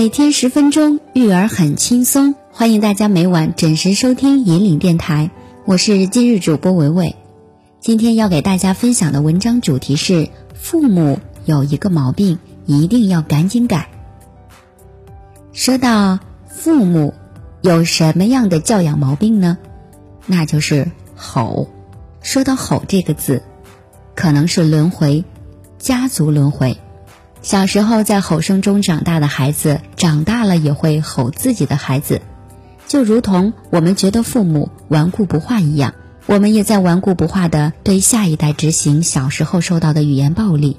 每天十分钟，育儿很轻松。欢迎大家每晚准时收听引领电台，我是今日主播维维。今天要给大家分享的文章主题是：父母有一个毛病，一定要赶紧改。说到父母有什么样的教养毛病呢？那就是吼。说到吼这个字，可能是轮回，家族轮回。小时候在吼声中长大的孩子，长大了也会吼自己的孩子，就如同我们觉得父母顽固不化一样，我们也在顽固不化的对下一代执行小时候受到的语言暴力。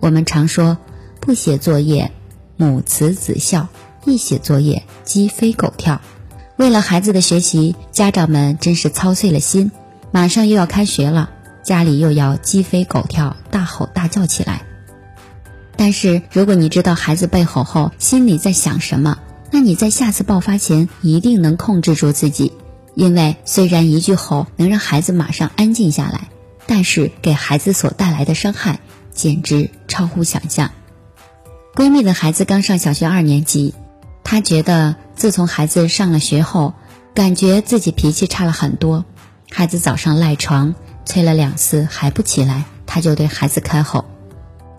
我们常说，不写作业，母慈子孝；一写作业，鸡飞狗跳。为了孩子的学习，家长们真是操碎了心。马上又要开学了，家里又要鸡飞狗跳、大吼大叫起来。但是，如果你知道孩子被吼后心里在想什么，那你在下次爆发前一定能控制住自己。因为虽然一句吼能让孩子马上安静下来，但是给孩子所带来的伤害简直超乎想象。闺蜜的孩子刚上小学二年级，她觉得自从孩子上了学后，感觉自己脾气差了很多。孩子早上赖床，催了两次还不起来，她就对孩子开吼。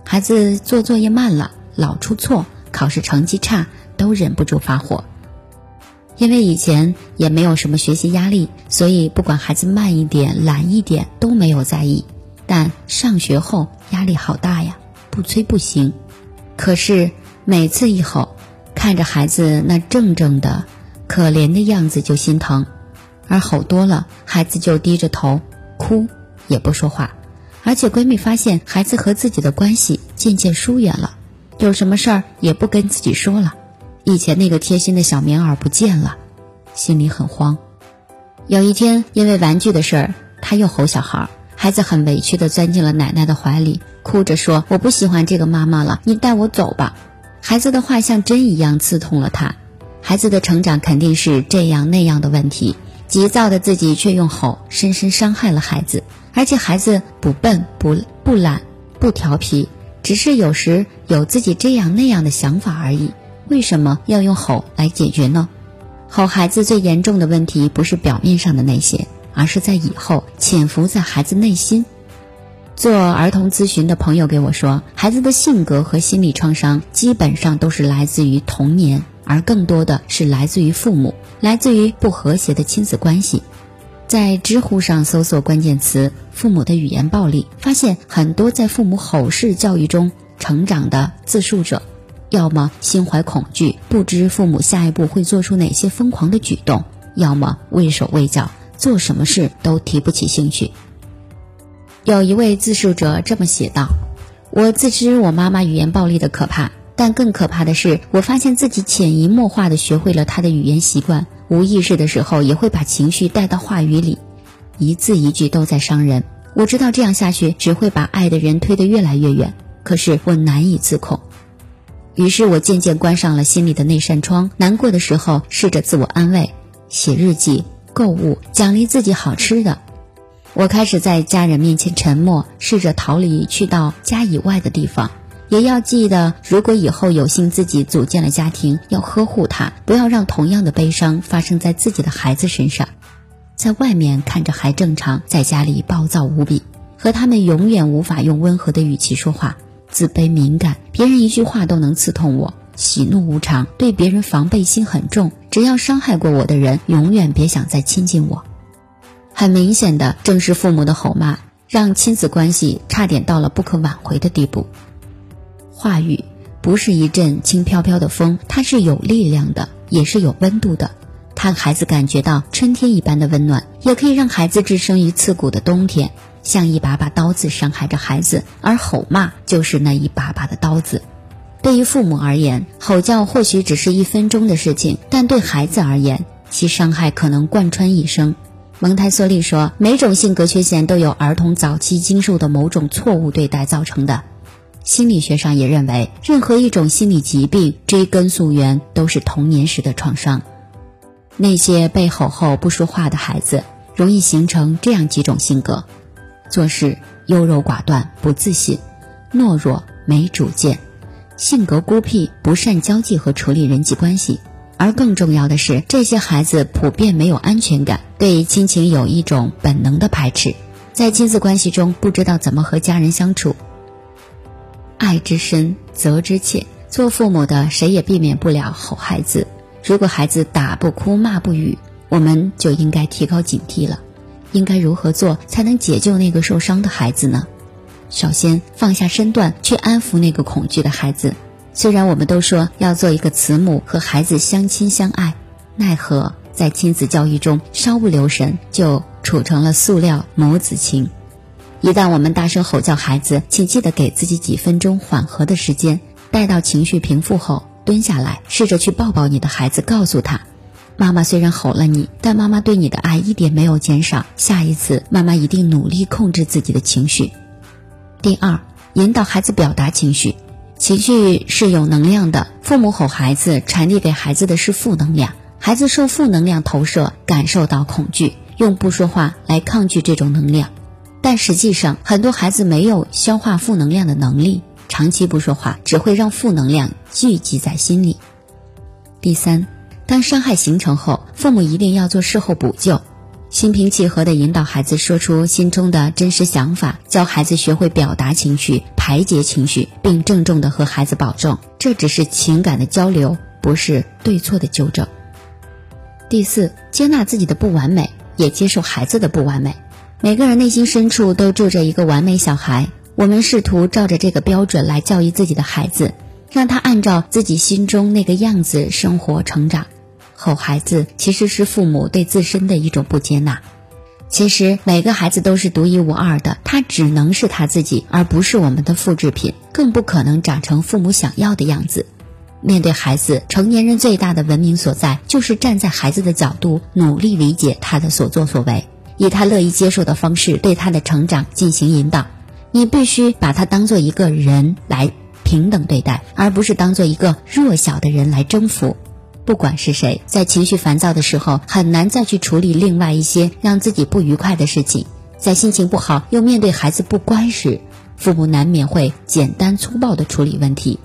孩子做作业慢了，老出错，考试成绩差，都忍不住发火。因为以前也没有什么学习压力，所以不管孩子慢一点、懒一点都没有在意。但上学后压力好大呀，不催不行。可是每次一吼，看着孩子那怔怔的、可怜的样子就心疼，而吼多了，孩子就低着头哭，也不说话。而且闺蜜发现孩子和自己的关系渐渐疏远了，有什么事儿也不跟自己说了，以前那个贴心的小棉袄不见了，心里很慌。有一天因为玩具的事儿，她又吼小孩，孩子很委屈地钻进了奶奶的怀里，哭着说：“我不喜欢这个妈妈了，你带我走吧。”孩子的话像针一样刺痛了她。孩子的成长肯定是这样那样的问题，急躁的自己却用吼深深伤害了孩子。而且孩子不笨不不懒不调皮，只是有时有自己这样那样的想法而已。为什么要用吼来解决呢？吼孩子最严重的问题不是表面上的那些，而是在以后潜伏在孩子内心。做儿童咨询的朋友给我说，孩子的性格和心理创伤基本上都是来自于童年，而更多的是来自于父母，来自于不和谐的亲子关系。在知乎上搜索关键词“父母的语言暴力”，发现很多在父母吼式教育中成长的自述者，要么心怀恐惧，不知父母下一步会做出哪些疯狂的举动；要么畏手畏脚，做什么事都提不起兴趣。有一位自述者这么写道：“我自知我妈妈语言暴力的可怕，但更可怕的是，我发现自己潜移默化地学会了她的语言习惯。”无意识的时候，也会把情绪带到话语里，一字一句都在伤人。我知道这样下去只会把爱的人推得越来越远，可是我难以自控。于是我渐渐关上了心里的那扇窗。难过的时候，试着自我安慰，写日记、购物、奖励自己好吃的。我开始在家人面前沉默，试着逃离，去到家以外的地方。也要记得，如果以后有幸自己组建了家庭，要呵护他，不要让同样的悲伤发生在自己的孩子身上。在外面看着还正常，在家里暴躁无比，和他们永远无法用温和的语气说话，自卑敏感，别人一句话都能刺痛我，喜怒无常，对别人防备心很重，只要伤害过我的人，永远别想再亲近我。很明显的，正是父母的吼骂，让亲子关系差点到了不可挽回的地步。话语不是一阵轻飘飘的风，它是有力量的，也是有温度的。它孩子感觉到春天一般的温暖，也可以让孩子置身于刺骨的冬天，像一把把刀子伤害着孩子。而吼骂就是那一把把的刀子。对于父母而言，吼叫或许只是一分钟的事情，但对孩子而言，其伤害可能贯穿一生。蒙台梭利说，每种性格缺陷都有儿童早期经受的某种错误对待造成的。心理学上也认为，任何一种心理疾病追根溯源都是童年时的创伤。那些被吼后不说话的孩子，容易形成这样几种性格：做事优柔寡断、不自信、懦弱、没主见、性格孤僻，不善交际和处理人际关系。而更重要的是，这些孩子普遍没有安全感，对亲情有一种本能的排斥，在亲子关系中不知道怎么和家人相处。爱之深，责之切。做父母的谁也避免不了吼孩子。如果孩子打不哭、骂不语，我们就应该提高警惕了。应该如何做才能解救那个受伤的孩子呢？首先，放下身段去安抚那个恐惧的孩子。虽然我们都说要做一个慈母，和孩子相亲相爱，奈何在亲子教育中稍不留神就处成了塑料母子情。一旦我们大声吼叫孩子，请记得给自己几分钟缓和的时间，待到情绪平复后，蹲下来，试着去抱抱你的孩子，告诉他：“妈妈虽然吼了你，但妈妈对你的爱一点没有减少。下一次，妈妈一定努力控制自己的情绪。”第二，引导孩子表达情绪。情绪是有能量的，父母吼孩子，传递给孩子的是负能量，孩子受负能量投射，感受到恐惧，用不说话来抗拒这种能量。但实际上，很多孩子没有消化负能量的能力，长期不说话只会让负能量聚集在心里。第三，当伤害形成后，父母一定要做事后补救。心平气和地引导孩子说出心中的真实想法，教孩子学会表达情绪、排解情绪，并郑重地和孩子保证，这只是情感的交流，不是对错的纠正。第四，接纳自己的不完美，也接受孩子的不完美。每个人内心深处都住着一个完美小孩，我们试图照着这个标准来教育自己的孩子，让他按照自己心中那个样子生活成长。吼孩子其实是父母对自身的一种不接纳。其实每个孩子都是独一无二的，他只能是他自己，而不是我们的复制品，更不可能长成父母想要的样子。面对孩子，成年人最大的文明所在，就是站在孩子的角度，努力理解他的所作所为，以他乐意接受的方式对他的成长进行引导。你必须把他当做一个人来平等对待，而不是当做一个弱小的人来征服。不管是谁，在情绪烦躁的时候，很难再去处理另外一些让自己不愉快的事情。在心情不好又面对孩子不乖时，父母难免会简单粗暴地处理问题。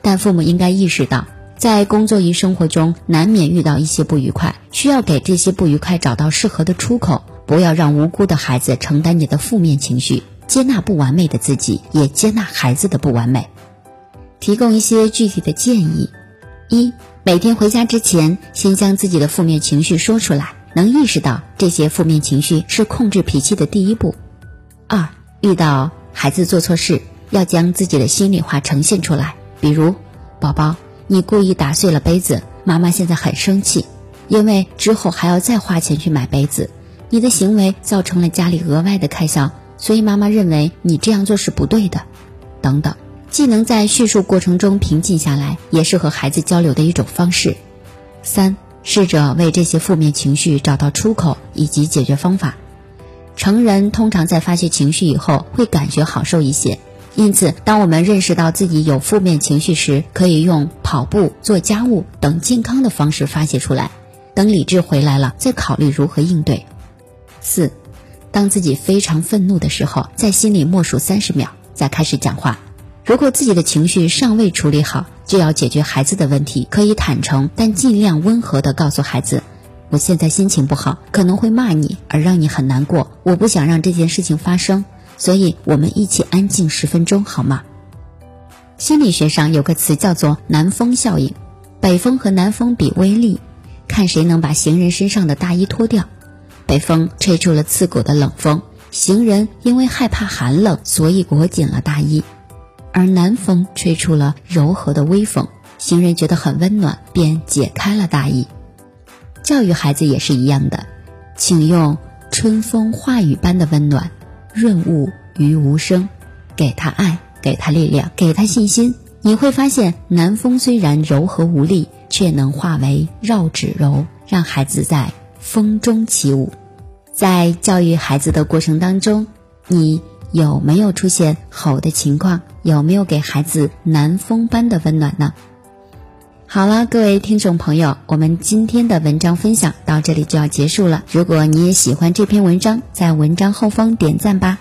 但父母应该意识到，在工作与生活中难免遇到一些不愉快，需要给这些不愉快找到适合的出口，不要让无辜的孩子承担你的负面情绪。接纳不完美的自己，也接纳孩子的不完美。提供一些具体的建议：一。每天回家之前，先将自己的负面情绪说出来，能意识到这些负面情绪是控制脾气的第一步。二，遇到孩子做错事，要将自己的心里话呈现出来，比如：“宝宝，你故意打碎了杯子，妈妈现在很生气，因为之后还要再花钱去买杯子，你的行为造成了家里额外的开销，所以妈妈认为你这样做是不对的。”等等。既能在叙述过程中平静下来，也是和孩子交流的一种方式。三，试着为这些负面情绪找到出口以及解决方法。成人通常在发泄情绪以后会感觉好受一些，因此，当我们认识到自己有负面情绪时，可以用跑步、做家务等健康的方式发泄出来。等理智回来了，再考虑如何应对。四，当自己非常愤怒的时候，在心里默数三十秒，再开始讲话。如果自己的情绪尚未处理好，就要解决孩子的问题，可以坦诚，但尽量温和地告诉孩子：“我现在心情不好，可能会骂你，而让你很难过。我不想让这件事情发生，所以我们一起安静十分钟，好吗？”心理学上有个词叫做“南风效应”，北风和南风比威力，看谁能把行人身上的大衣脱掉。北风吹出了刺骨的冷风，行人因为害怕寒冷，所以裹紧了大衣。而南风吹出了柔和的微风，行人觉得很温暖，便解开了大衣。教育孩子也是一样的，请用春风化雨般的温暖，润物于无声，给他爱，给他力量，给他信心。你会发现，南风虽然柔和无力，却能化为绕指柔，让孩子在风中起舞。在教育孩子的过程当中，你。有没有出现吼的情况？有没有给孩子南风般的温暖呢？好了，各位听众朋友，我们今天的文章分享到这里就要结束了。如果你也喜欢这篇文章，在文章后方点赞吧。